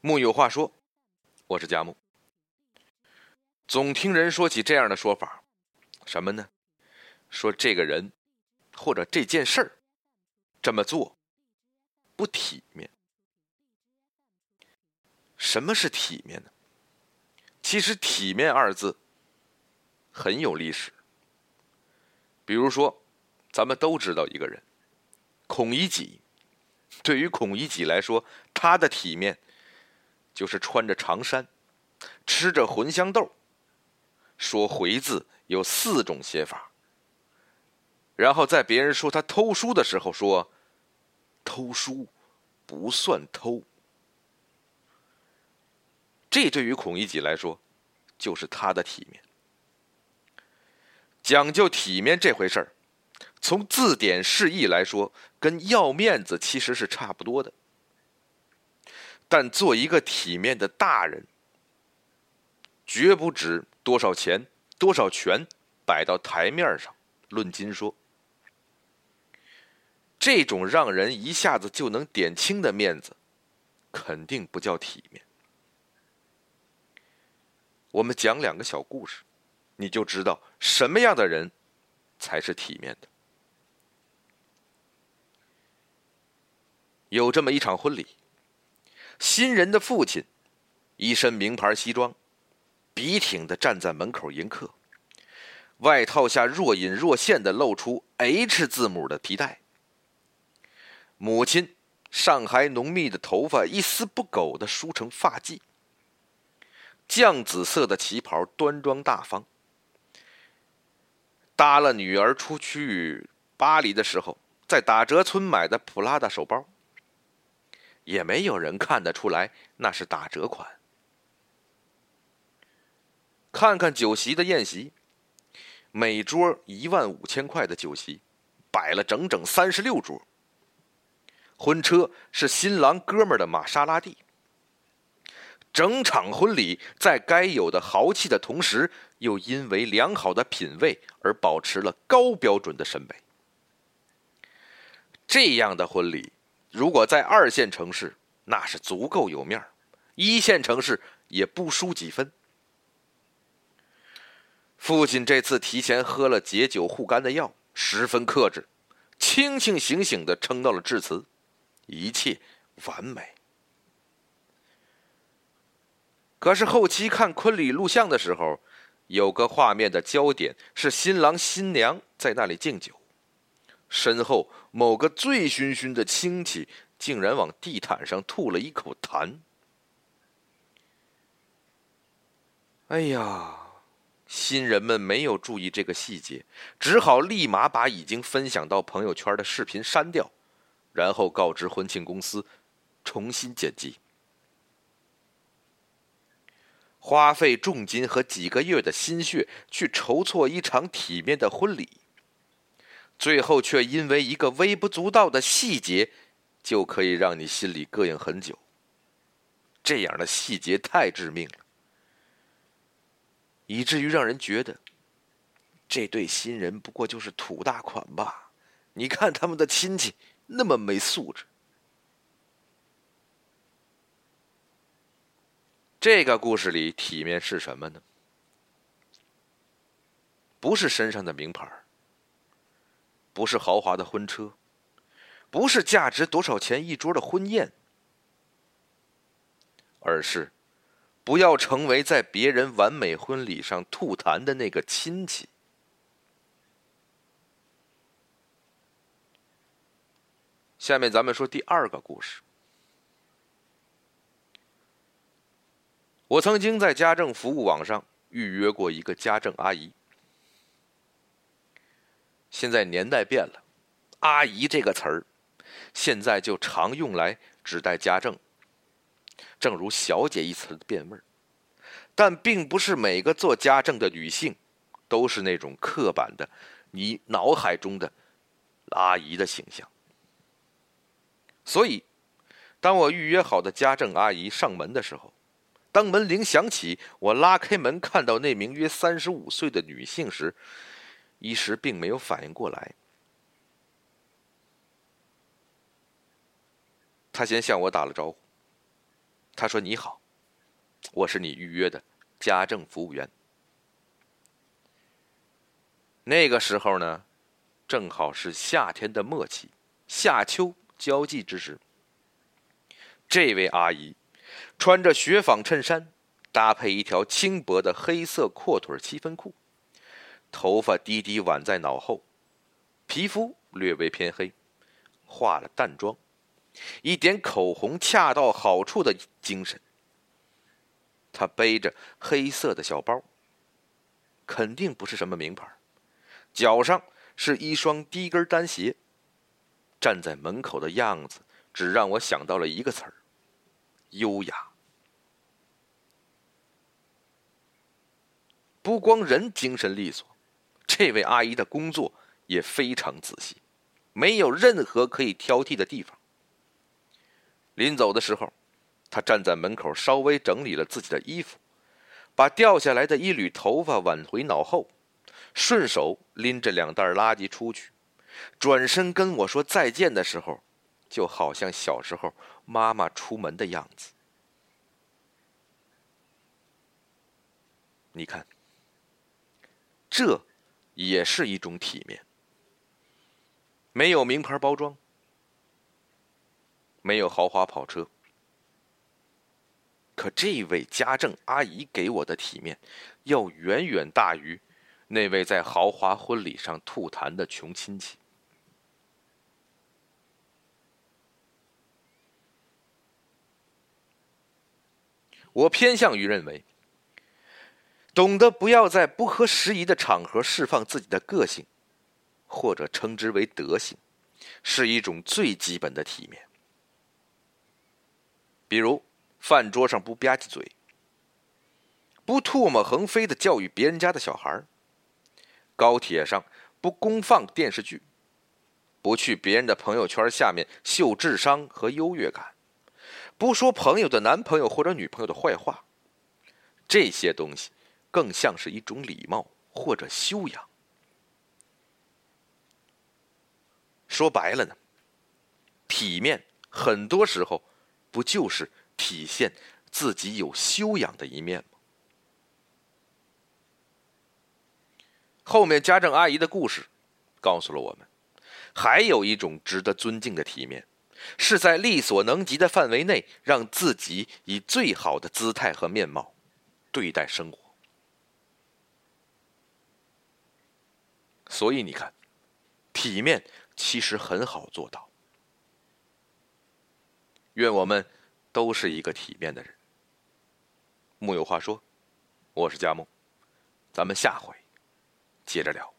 木有话说，我是佳木。总听人说起这样的说法，什么呢？说这个人或者这件事儿这么做不体面。什么是体面呢？其实“体面”二字很有历史。比如说，咱们都知道一个人，孔乙己。对于孔乙己来说，他的体面就是穿着长衫，吃着茴香豆。说“回”字有四种写法。然后在别人说他偷书的时候，说：“偷书不算偷。”这对于孔乙己来说，就是他的体面。讲究体面这回事儿，从字典释义来说，跟要面子其实是差不多的。但做一个体面的大人，绝不止多少钱、多少权摆到台面上论斤说。这种让人一下子就能点清的面子，肯定不叫体面。我们讲两个小故事，你就知道什么样的人才是体面的。有这么一场婚礼，新人的父亲一身名牌西装，笔挺的站在门口迎客，外套下若隐若现的露出 H 字母的皮带。母亲上海浓密的头发一丝不苟的梳成发髻。绛紫色的旗袍，端庄大方。搭了女儿出去巴黎的时候，在打折村买的普拉达手包，也没有人看得出来那是打折款。看看酒席的宴席，每桌一万五千块的酒席，摆了整整三十六桌。婚车是新郎哥们的玛莎拉蒂。整场婚礼在该有的豪气的同时，又因为良好的品味而保持了高标准的审美。这样的婚礼，如果在二线城市，那是足够有面儿；一线城市也不输几分。父亲这次提前喝了解酒护肝的药，十分克制，清清醒醒的称到了致辞，一切完美。可是后期看婚礼录像的时候，有个画面的焦点是新郎新娘在那里敬酒，身后某个醉醺醺的亲戚竟然往地毯上吐了一口痰。哎呀，新人们没有注意这个细节，只好立马把已经分享到朋友圈的视频删掉，然后告知婚庆公司重新剪辑。花费重金和几个月的心血去筹措一场体面的婚礼，最后却因为一个微不足道的细节，就可以让你心里膈应很久。这样的细节太致命了，以至于让人觉得，这对新人不过就是土大款吧？你看他们的亲戚那么没素质。这个故事里，体面是什么呢？不是身上的名牌，不是豪华的婚车，不是价值多少钱一桌的婚宴，而是不要成为在别人完美婚礼上吐痰的那个亲戚。下面咱们说第二个故事。我曾经在家政服务网上预约过一个家政阿姨。现在年代变了，“阿姨”这个词儿，现在就常用来指代家政。正如“小姐”一词的变味儿，但并不是每个做家政的女性都是那种刻板的你脑海中的阿姨的形象。所以，当我预约好的家政阿姨上门的时候，当门铃响起，我拉开门看到那名约三十五岁的女性时，一时并没有反应过来。她先向我打了招呼，他说：“你好，我是你预约的家政服务员。”那个时候呢，正好是夏天的末期，夏秋交际之时。这位阿姨穿着雪纺衬衫，搭配一条轻薄的黑色阔腿七分裤，头发低低挽在脑后，皮肤略微偏黑，化了淡妆。一点口红恰到好处的精神。他背着黑色的小包，肯定不是什么名牌，脚上是一双低跟单鞋。站在门口的样子，只让我想到了一个词儿：优雅。不光人精神利索，这位阿姨的工作也非常仔细，没有任何可以挑剔的地方。临走的时候，她站在门口，稍微整理了自己的衣服，把掉下来的一缕头发挽回脑后，顺手拎着两袋垃圾出去，转身跟我说再见的时候，就好像小时候妈妈出门的样子。你看，这也是一种体面，没有名牌包装。没有豪华跑车，可这位家政阿姨给我的体面，要远远大于那位在豪华婚礼上吐痰的穷亲戚。我偏向于认为，懂得不要在不合时宜的场合释放自己的个性，或者称之为德性，是一种最基本的体面。比如，饭桌上不吧唧嘴，不唾沫横飞的教育别人家的小孩高铁上不公放电视剧，不去别人的朋友圈下面秀智商和优越感，不说朋友的男朋友或者女朋友的坏话，这些东西更像是一种礼貌或者修养。说白了呢，体面很多时候。不就是体现自己有修养的一面吗？后面家政阿姨的故事告诉了我们，还有一种值得尊敬的体面，是在力所能及的范围内，让自己以最好的姿态和面貌对待生活。所以你看，体面其实很好做到。愿我们都是一个体面的人。木有话说，我是佳木，咱们下回接着聊。